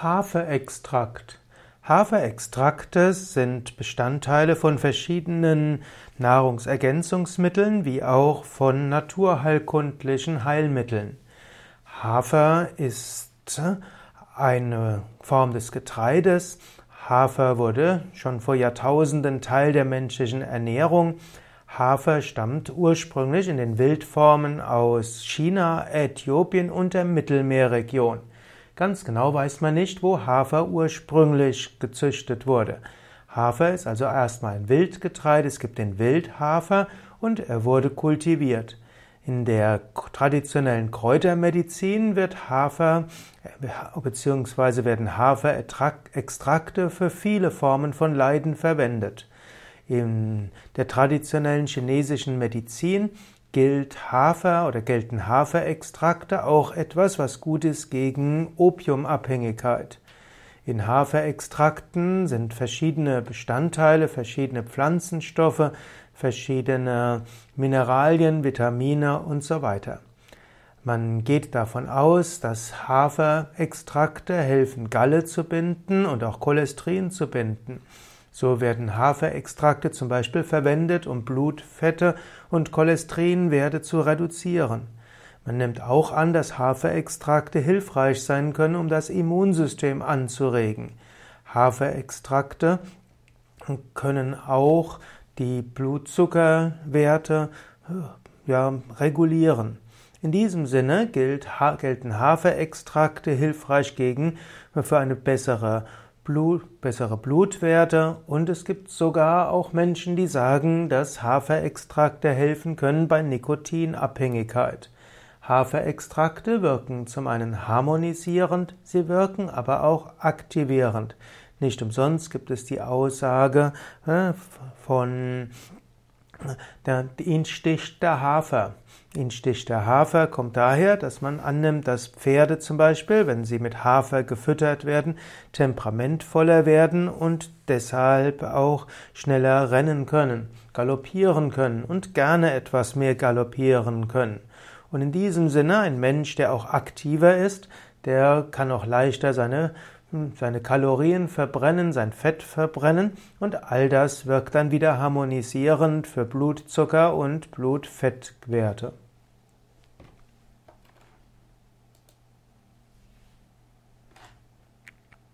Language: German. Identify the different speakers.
Speaker 1: Haferextrakt. Haferextrakte sind Bestandteile von verschiedenen Nahrungsergänzungsmitteln wie auch von naturheilkundlichen Heilmitteln. Hafer ist eine Form des Getreides. Hafer wurde schon vor Jahrtausenden Teil der menschlichen Ernährung. Hafer stammt ursprünglich in den Wildformen aus China, Äthiopien und der Mittelmeerregion. Ganz genau weiß man nicht, wo Hafer ursprünglich gezüchtet wurde. Hafer ist also erstmal ein Wildgetreide, es gibt den Wildhafer und er wurde kultiviert. In der traditionellen Kräutermedizin wird Hafer bzw. werden Haferextrakte für viele Formen von Leiden verwendet. In der traditionellen chinesischen Medizin gilt Hafer oder gelten Haferextrakte auch etwas, was gut ist gegen Opiumabhängigkeit. In Haferextrakten sind verschiedene Bestandteile, verschiedene Pflanzenstoffe, verschiedene Mineralien, Vitamine und so weiter. Man geht davon aus, dass Haferextrakte helfen, Galle zu binden und auch Cholesterin zu binden. So werden Haferextrakte zum Beispiel verwendet, um Blutfette und Cholesterinwerte zu reduzieren. Man nimmt auch an, dass Haferextrakte hilfreich sein können, um das Immunsystem anzuregen. Haferextrakte können auch die Blutzuckerwerte ja, regulieren. In diesem Sinne gilt, gelten Haferextrakte hilfreich gegen für eine bessere Blut, bessere Blutwerte und es gibt sogar auch Menschen, die sagen, dass Haferextrakte helfen können bei Nikotinabhängigkeit. Haferextrakte wirken zum einen harmonisierend, sie wirken aber auch aktivierend. Nicht umsonst gibt es die Aussage äh, von der, ihn sticht der Hafer. Ihn sticht der Hafer kommt daher, dass man annimmt, dass Pferde zum Beispiel, wenn sie mit Hafer gefüttert werden, temperamentvoller werden und deshalb auch schneller rennen können, galoppieren können und gerne etwas mehr galoppieren können. Und in diesem Sinne, ein Mensch, der auch aktiver ist, der kann auch leichter seine seine Kalorien verbrennen, sein Fett verbrennen und all das wirkt dann wieder harmonisierend für Blutzucker und Blutfettwerte.